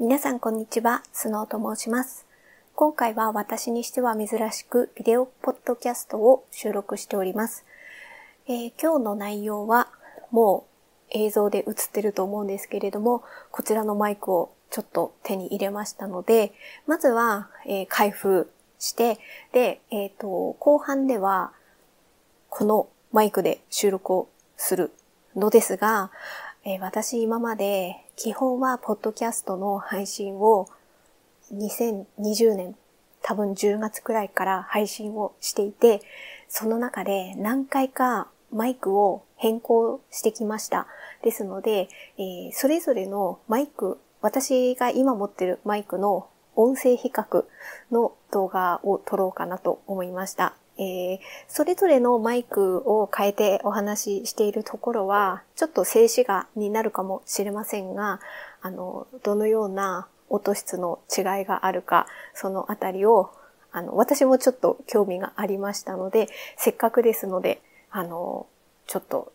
皆さんこんにちは、スノーと申します。今回は私にしては珍しくビデオポッドキャストを収録しております。えー今日の内容はもう映像で映ってると思うんですけれども、こちらのマイクをちょっと手に入れましたので、まずは、えー開封して、で、えっ、と、後半ではこのマイクで収録をするのですが、え私今まで基本はポッドキャストの配信を2020年多分10月くらいから配信をしていて、その中で何回かマイクを変更してきました。ですので、えーそれぞれのマイク、私が今持ってるマイクの音声比較の動画を撮ろうかなと思いました。えーそれぞれのマイクを変えてお話ししているところは、ちょっと静止画になるかもしれませんが、あの、どのような音質の違いがあるか、そのあたりを、あの、私もちょっと興味がありましたので、せっかくですので、あの、ちょっと、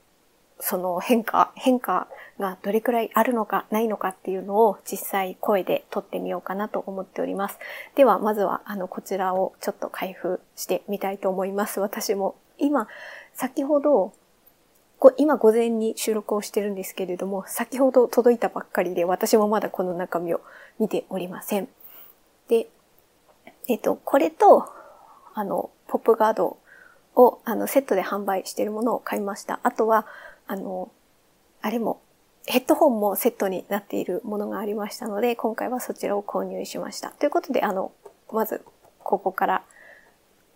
その変化、変化がどれくらいあるのかないのかっていうのを実際声で撮ってみようかなと思っております。では、まずは、あの、こちらをちょっと開封してみたいと思います。私も。今、先ほど、今午前に収録をしてるんですけれども、先ほど届いたばっかりで、私もまだこの中身を見ておりません。で、えっと、これと、あの、ポップガードを、あの、セットで販売しているものを買いました。あとは、あの、あれも、ヘッドホンもセットになっているものがありましたので、今回はそちらを購入しました。ということで、あの、まず、ここから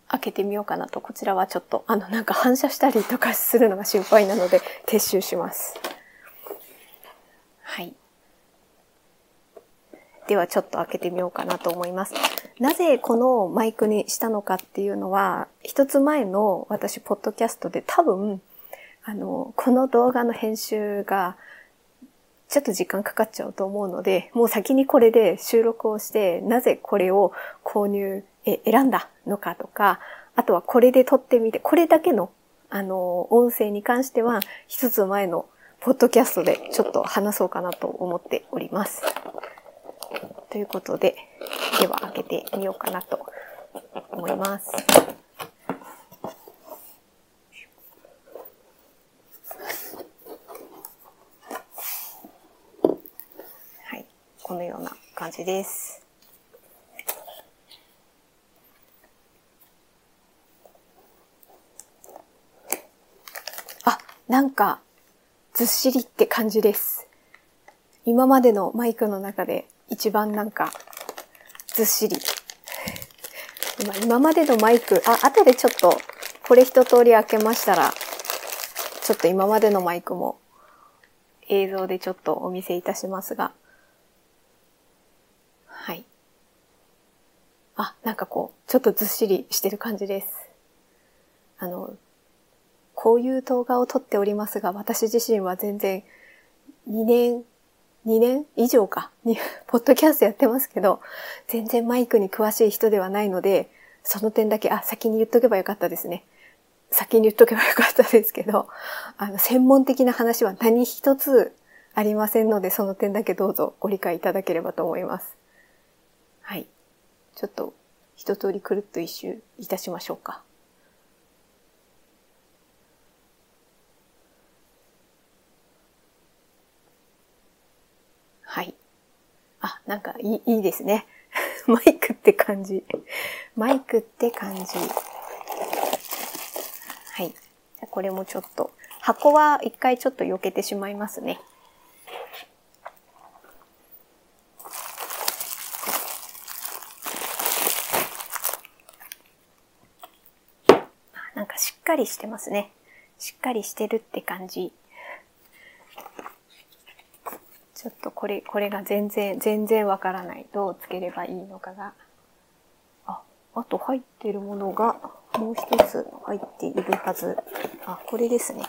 開けてみようかなと。こちらはちょっと、あの、なんか反射したりとかするのが心配なので、撤収します。はい。ではちょっと開けてみようかなと思います。なぜこのマイクにしたのかっていうのは、一つ前の私、ポッドキャストで多分、あの、この動画の編集が、ちょっと時間かかっちゃうと思うので、もう先にこれで収録をして、なぜこれを購入、え、選んだのかとか、あとはこれで撮ってみて、これだけの、あの、音声に関しては、一つ前のポッドキャストでちょっと話そうかなと思っております。ということで、では開けてみようかなと思います。はい。このような感じです。あ、なんか、ずっしりって感じです。今までのマイクの中で一番なんか、ずっしり。今今までのマイク、あ、後でちょっと、これ一通り開けましたら、ちょっと今までのマイクも映像でちょっとお見せいたしますが。はい。あ、なんかこう、ちょっとずっしりしてる感じです。あの、こういう動画を撮っておりますが、私自身は全然2年、2年？以上か、に、ポッドキャストやってますけど、全然マイクに詳しい人ではないので、その点だけ、あ、先に言っとけばよかったですね。先に言っとけばよかったですけど、あの、専門的な話は何一つありませんので、その点だけどうぞご理解いただければと思います。ちょっと、一通りくるっと一周いたしましょうか。はい。あ、なんかいいいいですね。マイクって感じ。マイクって感じ。はい。これもちょっと、箱は一回ちょっと避けてしまいますね。あなんかしっかりしてますね。しっかりしてるって感じ。ちょっとこれ、これが全然、全然わからない。どうつければいいのかが。あ、あと入ってるものがもう一つ入っているはず。あ、これですね。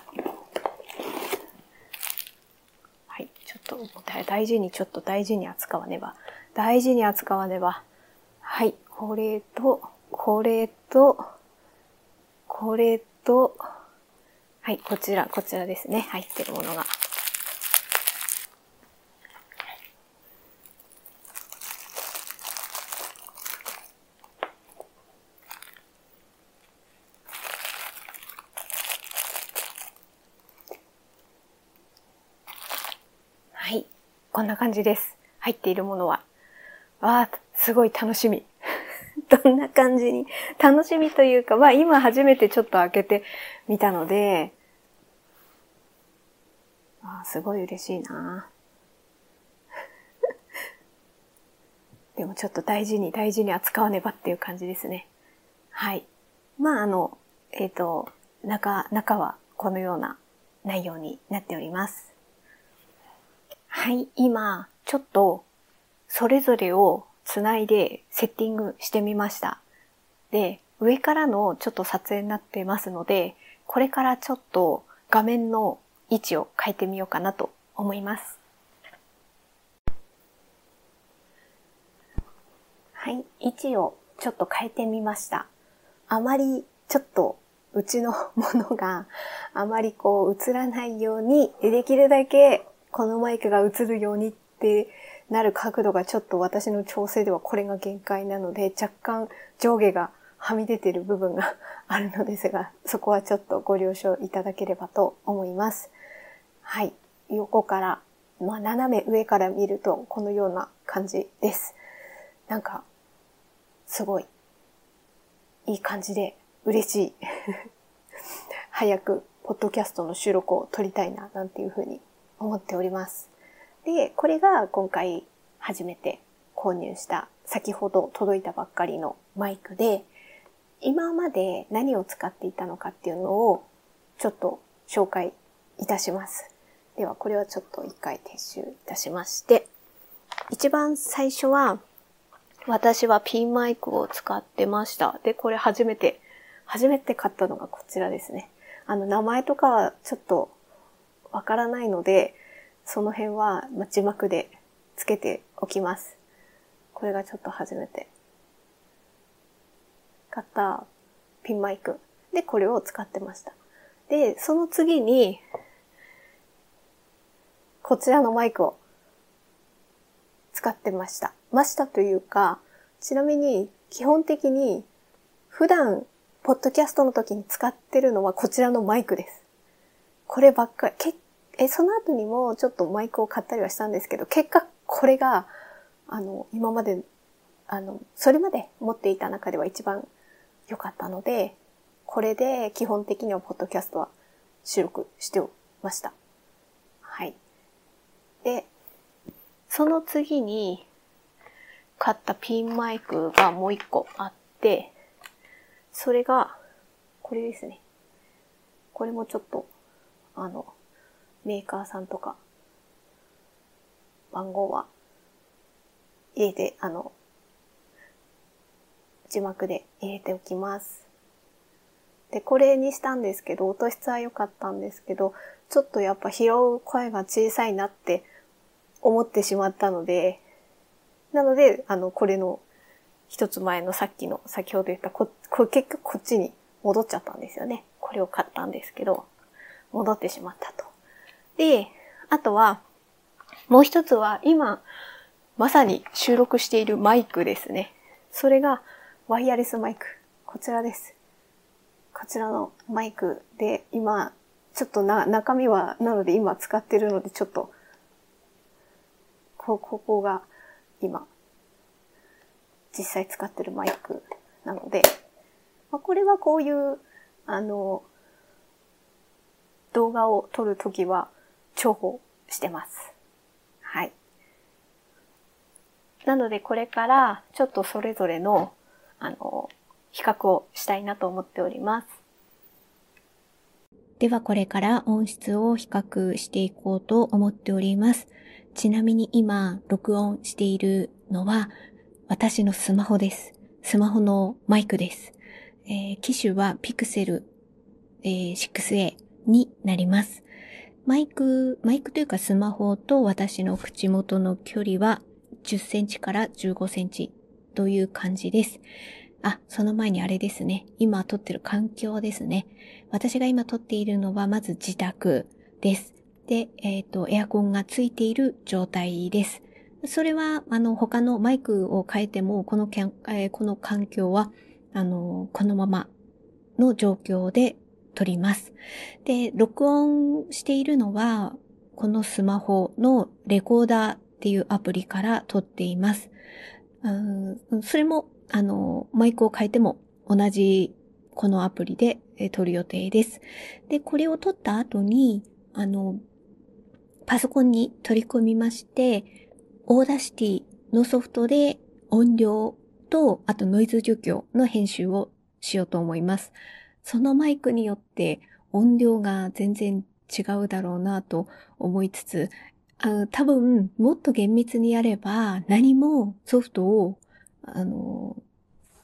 はい。ちょっと大大事に、ちょっと大事に扱わねば。大事に扱わねば。はい。これと、これと、これと、はい、こちら、こちらですね。入ってるものが。はい、こんな感じです。入っているものは。わあ、すごい楽しみ。どんな感じに、楽しみというか、まあ今初めてちょっと開けてみたので、あすごい嬉しいな でもちょっと大事に大事に扱わねばっていう感じですね。はい。まああの、えっ、ー、と、中、中はこのような内容になっております。はい、今、ちょっと、それぞれをつないでセッティングしてみました。で、上からのちょっと撮影になってますので、これからちょっと画面の位置を変えてみようかなと思います。はい、位置をちょっと変えてみました。あまりちょっとうちのものがあまりこう映らないように、できるだけこのマイクが映るようにってなる角度がちょっと私の調整ではこれが限界なので、若干上下がはみ出てる部分があるのですが、そこはちょっとご了承いただければと思います。はい。横から、まあ斜め上から見るとこのような感じです。なんか、すごい、いい感じで嬉しい。早く、ポッドキャストの収録を撮りたいな、なんていうふうに思っております。で、これが今回初めて購入した先ほど届いたばっかりのマイクで、今まで何を使っていたのかっていうのをちょっと紹介いたします。では、これはちょっと一回撤収いたしまして、一番最初は、私はピンマイクを使ってました。で、これ初めて、初めて買ったのがこちらですね。あの、名前とかはちょっとわからないので、その辺は字幕でつけておきます。これがちょっと初めて買ったピンマイクでこれを使ってました。で、その次に、こちらのマイクを使ってました。ましたというか、ちなみに基本的に普段、ポッドキャストの時に使ってるのはこちらのマイクです。こればっかり、けえ、その後にもちょっとマイクを買ったりはしたんですけど、結果これが、あの、今まで、あの、それまで持っていた中では一番良かったので、これで基本的にはポッドキャストは収録しておました。はい。で、その次に買ったピンマイクがもう一個あって、それが、これですね。これもちょっとあの、メーカーさんとか、番号は入れて、あの、字幕で入れておきます。で、これにしたんですけど、音質は良かったんですけど、ちょっとやっぱ拾う声が小さいなって思ってしまったので、なので、あの、これの一つ前のさっきの、先ほど言ったこ、こ結局こっちに戻っちゃったんですよね。これを買ったんですけど。戻ってしまったと。で、あとは、もう一つは今、まさに収録しているマイクですね。それがワイヤレスマイク。こちらです。こちらのマイクで今、ちょっとな、中身は、なので今使ってるのでちょっと、こ、ここが今、実際使ってるマイクなので、まあ、これはこういう、あの、動画を撮るときは重宝してます。はい。なのでこれからちょっとそれぞれの、あの、比較をしたいなと思っております。ではこれから音質を比較していこうと思っております。ちなみに今録音しているのは私のスマホです。スマホのマイクです。えー、機種は Pixel、えー、6A になります。マイク、マイクというかスマホと私の口元の距離は10センチから15センチという感じです。あ、その前にあれですね。今撮ってる環境ですね。私が今撮っているのはまず自宅です。で、えっ、ー、と、エアコンがついている状態です。それは、あの、他のマイクを変えても、この、えー、この環境は、あの、このままの状況で撮ります。で、録音しているのは、このスマホのレコーダーっていうアプリから撮っています。それも、あの、マイクを変えても同じこのアプリで撮る予定です。で、これを撮った後に、あの、パソコンに取り込みまして、 Audacityのソフトで音量と、あとノイズ除去の編集をしようと思います。そのマイクによって音量が全然違うだろうなと思いつつ、あ多分もっと厳密にやれば何もソフトをあの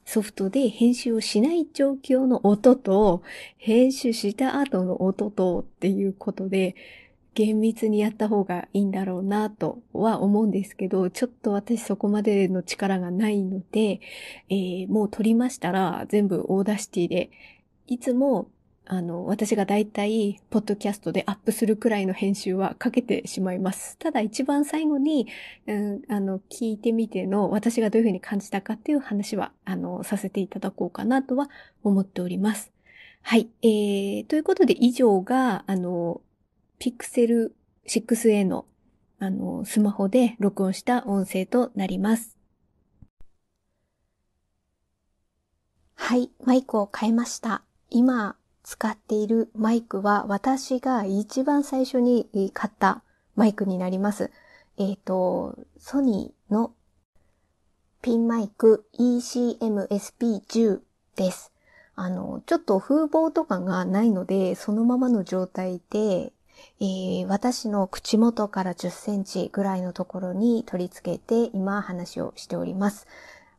ソフトで編集をしない状況の音と編集した後の音とっていうことで厳密にやった方がいいんだろうなとは思うんですけど、ちょっと私そこまでの力がないので、えー、もう撮りましたら全部 Audacity で、いつもあの、私がだいたい、ポッドキャストでアップするくらいの編集はかけてしまいます。ただ一番最後に、うん、あの、聞いてみての、私がどういうふうに感じたかっていう話は、あの、させていただこうかなとは思っております。はい。えー、ということで以上が、あの、Pixel 6a の、あの、スマホで録音した音声となります。はい。マイクを変えました。今、使っているマイクは私が一番最初に買ったマイクになります。えっ、ー、と、ソニーのピンマイク ECM-SP10 です。あの、ちょっと風貌とかがないので、そのままの状態で、えー、私の口元から10センチぐらいのところに取り付けて今話をしております。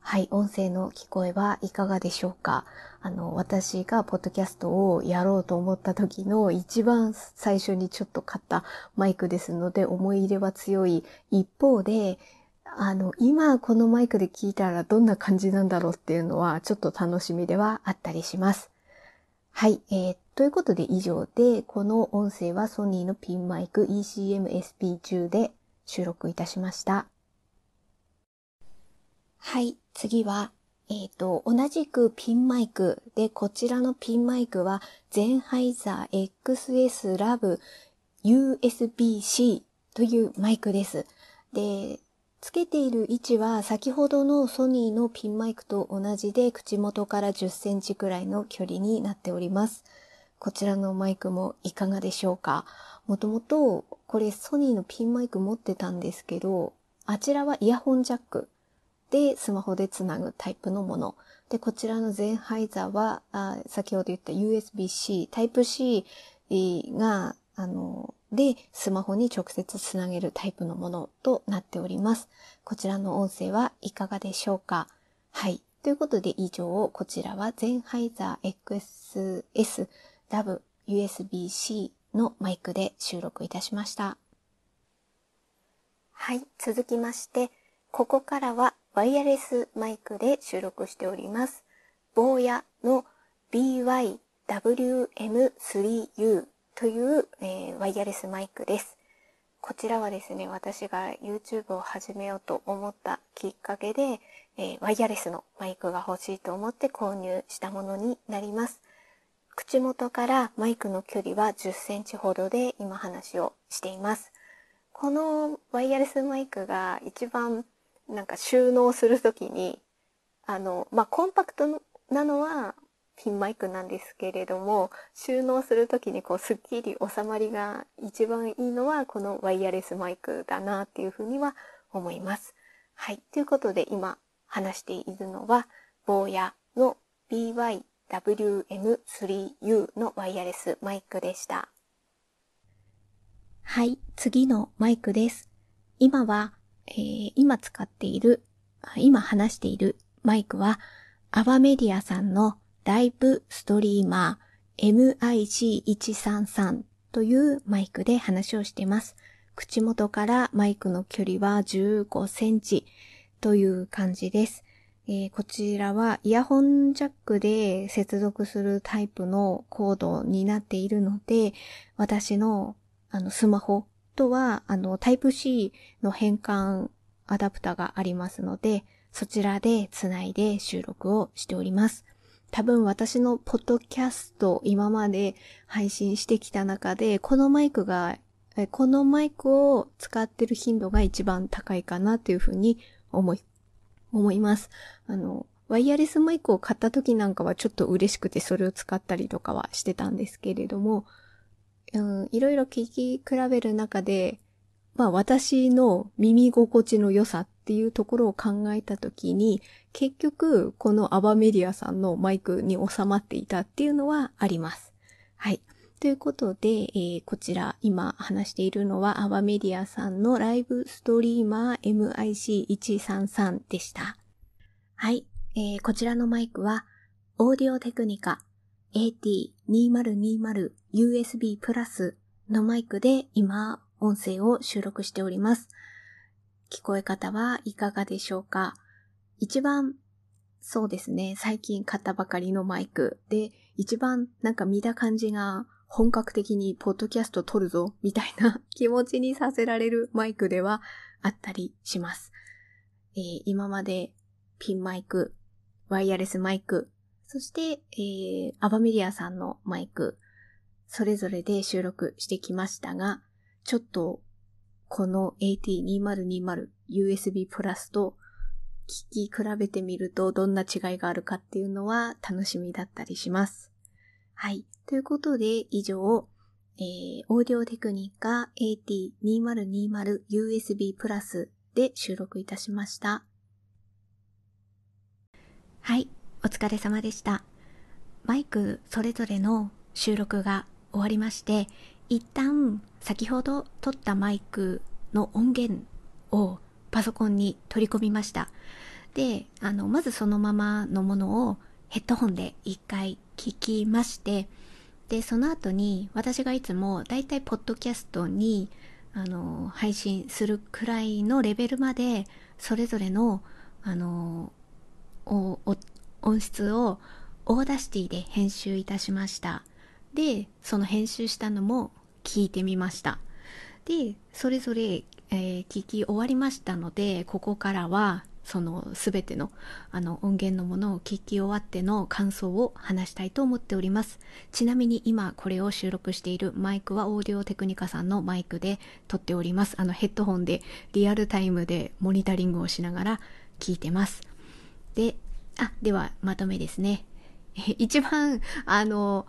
はい、音声の聞こえはいかがでしょうか？あの、私がポッドキャストをやろうと思った時の一番最初にちょっと買ったマイクですので思い入れは強い一方で、あの、今このマイクで聞いたらどんな感じなんだろうっていうのはちょっと楽しみではあったりします。はい、えー、ということで以上で、この音声はソニーのピンマイク ECM-SP10 で収録いたしました。はい、次は、えっ、ー、と、同じくピンマイクで、こちらのピンマイクは、ゼンハイザー XS Lab USB-C というマイクです。で、つけている位置は先ほどのソニーのピンマイクと同じで口元から10センチくらいの距離になっております。こちらのマイクもいかがでしょうか？もともとこれソニーのピンマイク持ってたんですけど、あちらはイヤホンジャックでスマホでつなぐタイプのもの。で、こちらのゼンハイザーは、あ先ほど言った USB-C、タイプ C が、あの、で、スマホに直接つなげるタイプのものとなっております。こちらの音声はいかがでしょうか？はい。ということで以上、こちらはゼンハイザー XS w USB-C のマイクで収録いたしました。はい。続きまして、ここからはワイヤレスマイクで収録しております。坊やの BYWM3U という、えー、ワイヤレスマイクです。こちらはですね、私が YouTube を始めようと思ったきっかけで、えー、ワイヤレスのマイクが欲しいと思って購入したものになります。口元からマイクの距離は10センチほどで今話をしています。このワイヤレスマイクが一番なんか収納するときに、あの、まあ、コンパクトなのはピンマイクなんですけれども、収納するときにこうスッキリ収まりが一番いいのはこのワイヤレスマイクだなっていうふうには思います。はい。ということで今話しているのは、坊やの BYWM3U のワイヤレスマイクでした。はい。次のマイクです。今はえー、今使っている、今話しているマイクは、アバメディアさんのライブストリーマー MIG133 というマイクで話をしています。口元からマイクの距離は15センチという感じです。えー、こちらはイヤホンジャックで接続するタイプのコードになっているので、私のあのスマホとは、あの、タイプ C の変換アダプタがありますので、そちらでつないで収録をしております。多分私のポッドキャスト今まで配信してきた中で、このマイクがこのマイクを使ってる頻度が一番高いかなというふうに思い、思います。あの、ワイヤレスマイクを買った時なんかはちょっと嬉しくてそれを使ったりとかはしてたんですけれども、うん、いろいろ聞き比べる中で、まあ私の耳心地の良さっていうところを考えたときに、結局このアバメディアさんのマイクに収まっていたっていうのはあります。はい。ということで、えー、こちら今話しているのはアバメディアさんのライブストリーマー MIC133 でした。はい。えー、こちらのマイクは、オーディオテクニカ AT2020 USB プラスのマイクで今音声を収録しております。聞こえ方はいかがでしょうか？一番そうですね、最近買ったばかりのマイクで、一番なんか見た感じが本格的にポッドキャスト撮るぞ、みたいな 気持ちにさせられるマイクではあったりします。えー、今までピンマイク、ワイヤレスマイク、そして、えー、アバメディアさんのマイク、それぞれで収録してきましたが、ちょっとこの AT2020 USB プラスと聞き比べてみるとどんな違いがあるかっていうのは楽しみだったりします。はい。ということで以上、えー、オーディオテクニカ AT2020 USB プラスで収録いたしました。はい。お疲れ様でした。マイクそれぞれの収録が終わりまして、一旦先ほど撮ったマイクの音源をパソコンに取り込みました。で、あの、まずそのままのものをヘッドホンで一回聞きまして、で、その後に私がいつもだいたいポッドキャストにあの、配信するくらいのレベルまでそれぞれのあの、音質を Audacity で編集いたしました。で、その編集したのも聞いてみました。で、それぞれ、えー、聞き終わりましたので、ここからはその全てのあの音源のものを聞き終わっての感想を話したいと思っております。ちなみに今これを収録しているマイクはオーディオテクニカさんのマイクで撮っております。あのヘッドホンでリアルタイムでモニタリングをしながら聞いてます。で、あ、ではまとめですね。一番、あの、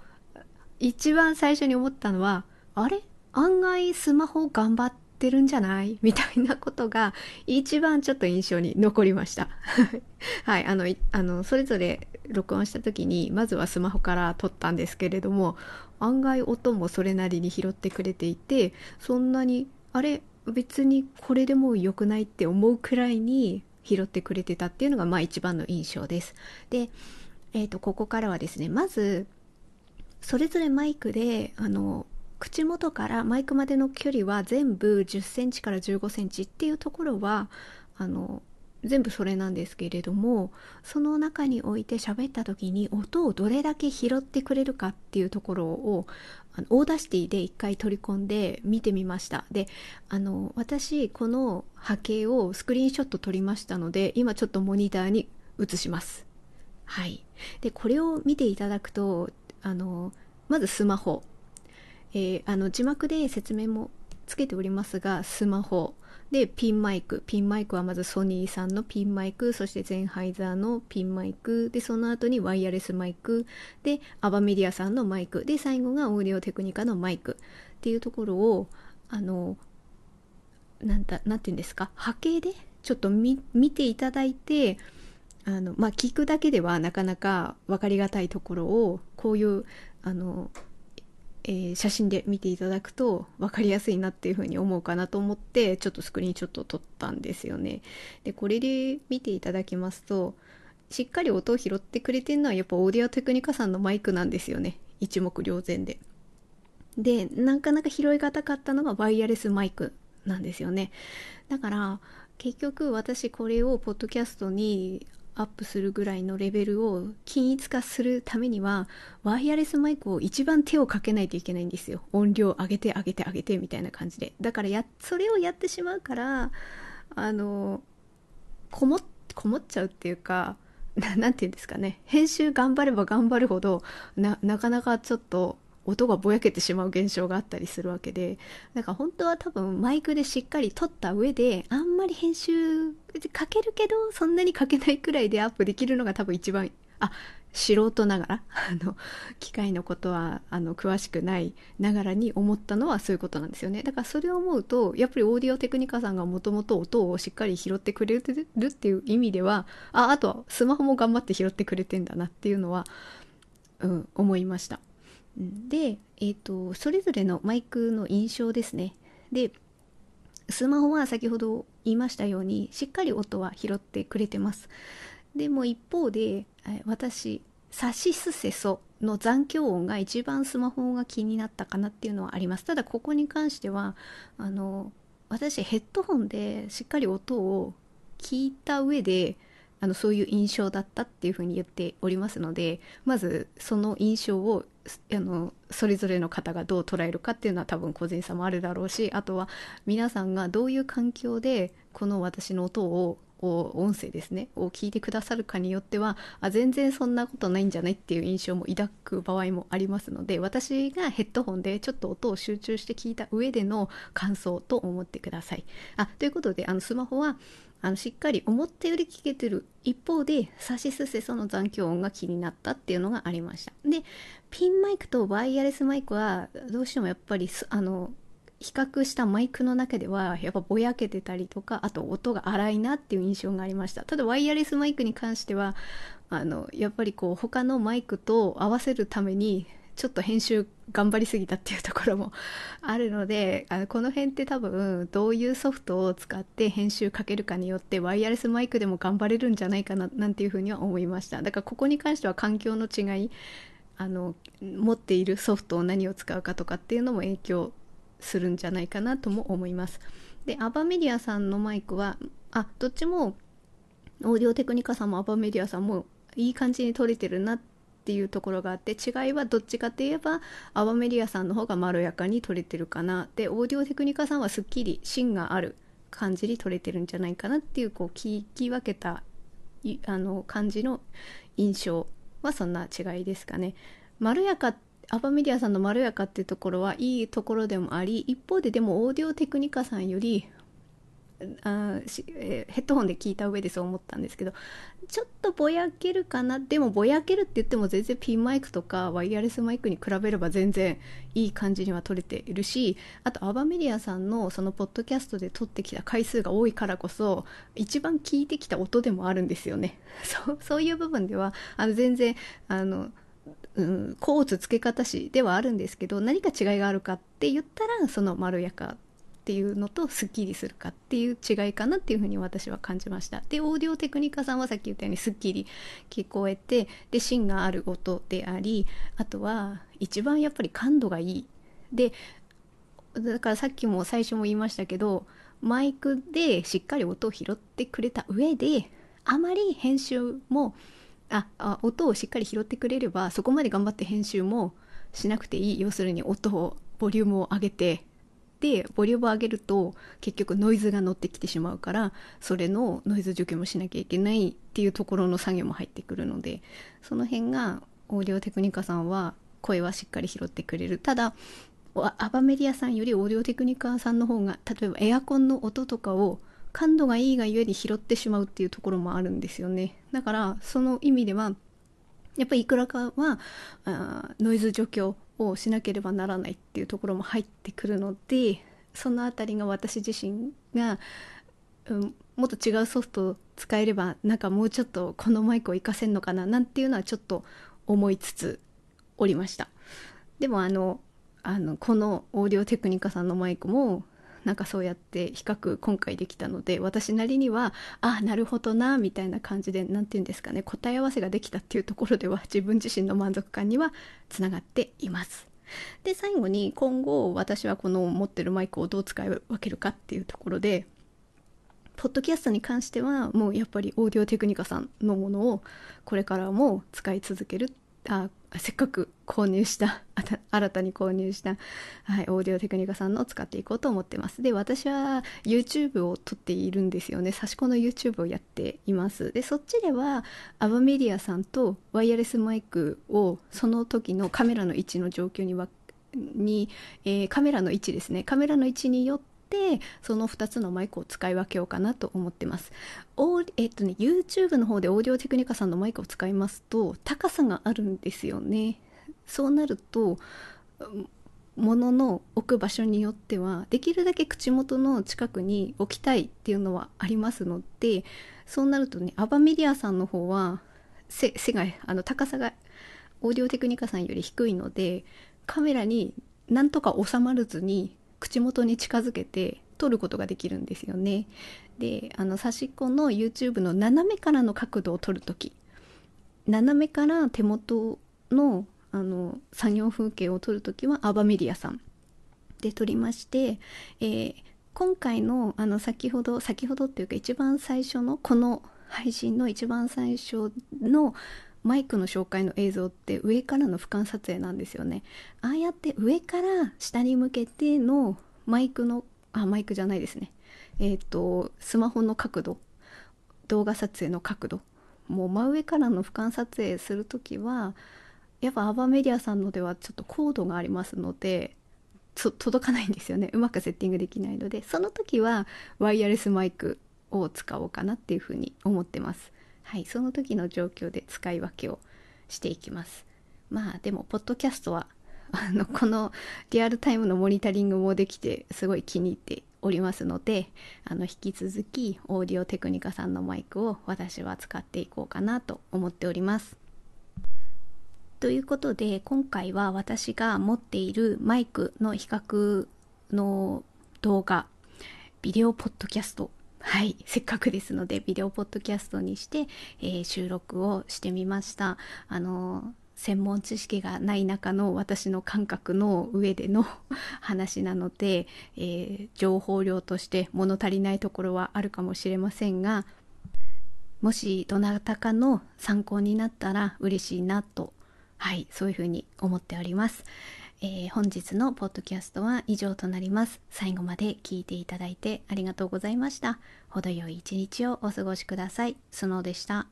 一番最初に思ったのは、あれ？案外スマホ頑張ってるんじゃない？みたいなことが一番ちょっと印象に残りました。はい、あの、あの、それぞれ録音した時に、まずはスマホから撮ったんですけれども、案外音もそれなりに拾ってくれていて、そんなに、あれ？別にこれでも良くないって思うくらいに拾ってくれてたっていうのがまあ一番の印象です。で、えっ、ー、と、ここからはですね、まず、それぞれマイクで、あの、口元からマイクまでの距離は全部10センチから15センチっていうところは、あの、全部それなんですけれどもその中において喋った時に音をどれだけ拾ってくれるかっていうところをあの Audacity で一回取り込んで見てみました。であの私この波形をスクリーンショット撮りましたので今ちょっとモニターに映します。はい。でこれを見ていただくとあのまずスマホ、えー、あの字幕で説明もつけておりますがスマホ。で、ピンマイク。ピンマイクはまずソニーさんのピンマイク、そしてゼンハイザーのピンマイク、で、その後にワイヤレスマイク、で、アバメディアさんのマイク、で、最後がオーディオテクニカのマイク。っていうところを、あの、なんだ、なんて言うんですか、波形でちょっと見ていただいて、あの、まあ、聞くだけではなかなか分かりがたいところを、こういう、あの、えー、写真で見ていただくと分かりやすいなっていうふうに思うかなと思ってちょっとスクリーンショットを撮ったんですよね。でこれで見ていただきますとしっかり音を拾ってくれてるのはやっぱオーディオテクニカさんのマイクなんですよね一目瞭然で。でなかなか拾いがたかったのがワイヤレスマイクなんですよね。だから結局私これをポッドキャストにアップするぐらいのレベルを均一化するためにはワイヤレスマイクを一番手をかけないといけないんですよ。音量上げて上げて上げてみたいな感じで。だからやそれをやってしまうからあのこもこもっちゃうっていうか何て言うんですかね。編集頑張れば頑張るほどなかなかちょっと音がぼやけてしまう現象があったりするわけでだから本当は多分マイクでしっかり撮った上であんまり編集かけるけどそんなにかけないくらいでアップできるのが多分一番あ素人ながら あの機械のことはあの詳しくないながらに思ったのはそういうことなんですよね。だからそれを思うとやっぱりオーディオテクニカさんがもともと音をしっかり拾ってくれるっていう意味ではああとはスマホも頑張って拾ってくれてんだなっていうのは、うん、思いました。で、えーと、それぞれのマイクの印象ですね。でスマホは先ほど言いましたようにしっかり音は拾ってくれてます。でも一方で私サシスセソの残響音が一番スマホが気になったかなっていうのはあります。ただここに関してはあの私ヘッドホンでしっかり音を聞いた上であのそういう印象だったっていうふうに言っておりますのでまずその印象をあのそれぞれの方がどう捉えるかっていうのは多分個人差もあるだろうしあとは皆さんがどういう環境でこの私の音を音声ですねを聞いてくださるかによってはあ全然そんなことないんじゃないっていう印象も抱く場合もありますので私がヘッドホンでちょっと音を集中して聞いた上での感想と思ってください。あということであのスマホはあのしっかり思ったより聞けてる一方でサシスセソの残響音が気になったっていうのがありました。でピンマイクとワイヤレスマイクはどうしてもやっぱりあの比較したマイクの中ではやっぱぼやけてたりとかあと音が荒いなっていう印象がありました。ただワイヤレスマイクに関してはあのやっぱりこう他のマイクと合わせるためにちょっと編集頑張りすぎたっていうところもあるのであのこの辺って多分どういうソフトを使って編集かけるかによってワイヤレスマイクでも頑張れるんじゃないかななんていうふうには思いましただからここに関しては環境の違いあの持っているソフトを何を使うかとかっていうのも影響するんじゃないかなとも思います。でアバメディアさんのマイクはあどっちもオーディオテクニカさんもアバメディアさんもいい感じに撮れてるなってていうところがあって違いはどっちかって言えばアバメディアさんの方がまろやかに撮れてるかなでオーディオテクニカさんはすっきり芯がある感じに撮れてるんじゃないかなっていうこう聞き分けたあの感じの印象はそんな違いですかね。まろやかアバメディアさんのまろやかっていうところはいいところでもあり一方ででもオーディオテクニカさんよりあし、えー、ヘッドホンで聞いた上でそう思ったんですけどちょっとぼやけるかな？でもぼやけるって言っても全然ピンマイクとかワイヤレスマイクに比べれば全然いい感じには撮れているしあとアバメディアさんのそのポッドキャストで撮ってきた回数が多いからこそ一番聞いてきた音でもあるんですよね。そうそういう部分ではあの全然あのうん、コーツ付け方師ではあるんですけど何か違いがあるかって言ったらそのまろやかっていうのとすっきりするかっていう違いかなっていうふうに私は感じました。でオーディオテクニカさんはさっき言ったようにすっきり聞こえてで芯がある音でありあとは一番やっぱり感度がいい。でだからさっきも最初も言いましたけどマイクでしっかり音を拾ってくれた上であまり編集もああ音をしっかり拾ってくれればそこまで頑張って編集もしなくていい。要するに音をボリュームを上げてでボリュームを上げると結局ノイズが乗ってきてしまうからそれのノイズ除去もしなきゃいけないっていうところの作業も入ってくるのでその辺がオーディオテクニカさんは声はしっかり拾ってくれる。ただアバメディアさんよりオーディオテクニカさんの方が例えばエアコンの音とかを感度がいいがゆえに拾ってしまうっていうところもあるんですよね。だからその意味ではやっぱりいくらかはあノイズ除去をしなければならないっていうところも入ってくるのでその辺りが私自身が、うん、もっと違うソフトを使えればなんかもうちょっとこのマイクを活かせんのかななんていうのはちょっと思いつつおりました。でもあのあのこのオーディオテクニカさんのマイクもなんかそうやって比較今回できたので私なりにはあなるほどなみたいな感じで何て言うんですかね答え合わせができたっていうところでは自分自身の満足感にはつながっています。で最後に今後私はこの持ってるマイクをどう使い分けるかっていうところでポッドキャストに関してはもうやっぱりオーディオテクニカさんのものをこれからも使い続けるあせっかく購入した 新たに購入した、はい、オーディオテクニカさんのを使っていこうと思ってます。で私は YouTube を撮っているんですよね。差し子の YouTube をやっています。でそっちではアバメディアさんとワイヤレスマイクをその時のカメラの位置の状況に分に、えーカメラの位置ですね。カメラの位置によってその2つのマイクを使い分けようかなと思ってます。おえっとね YouTube の方でオーディオテクニカさんのマイクを使いますと高さがあるんですよね。そうなると物の置く場所によってはできるだけ口元の近くに置きたいっていうのはありますのでそうなるとねアバメディアさんの方は背背があの高さがオーディオテクニカさんより低いのでカメラになんとか収まらずに口元に近づけて撮ることができるんですよね。であの差しっこの YouTube の斜めからの角度を撮るとき斜めから手元のあの作業風景を撮るときはアバメディアさんで撮りまして、えー今回のあの先ほど先ほどっていうか一番最初のこの配信の一番最初のマイクの紹介の映像って上からの俯瞰撮影なんですよね。ああやって上から下に向けてのマイクのあマイクじゃないですね。えっ、とスマホの角度動画撮影の角度。もう真上からの俯瞰撮影する時はやっぱアバメディアさんのではちょっと高度がありますので届かないんですよね。うまくセッティングできないので。その時はワイヤレスマイクを使おうかなっていうふうに思ってます。はいその時の状況で使い分けをしていきます。まあでもポッドキャストは あのこのリアルタイムのモニタリングもできてすごい気に入っておりますのであの引き続きオーディオテクニカさんのマイクを私は使っていこうかなと思っております。ということで今回は私が持っているマイクの比較の動画ビデオポッドキャストはい。せっかくですのでビデオポッドキャストにして、えー収録をしてみました。あの専門知識がない中の私の感覚の上での 話なので、えー情報量として物足りないところはあるかもしれませんがもしどなたかの参考になったら嬉しいなとはい。そういうふうに思っております、えー本日のポッドキャストは以上となります。最後まで聞いていただいてありがとうございました。程よい一日をお過ごしください。スノーでした。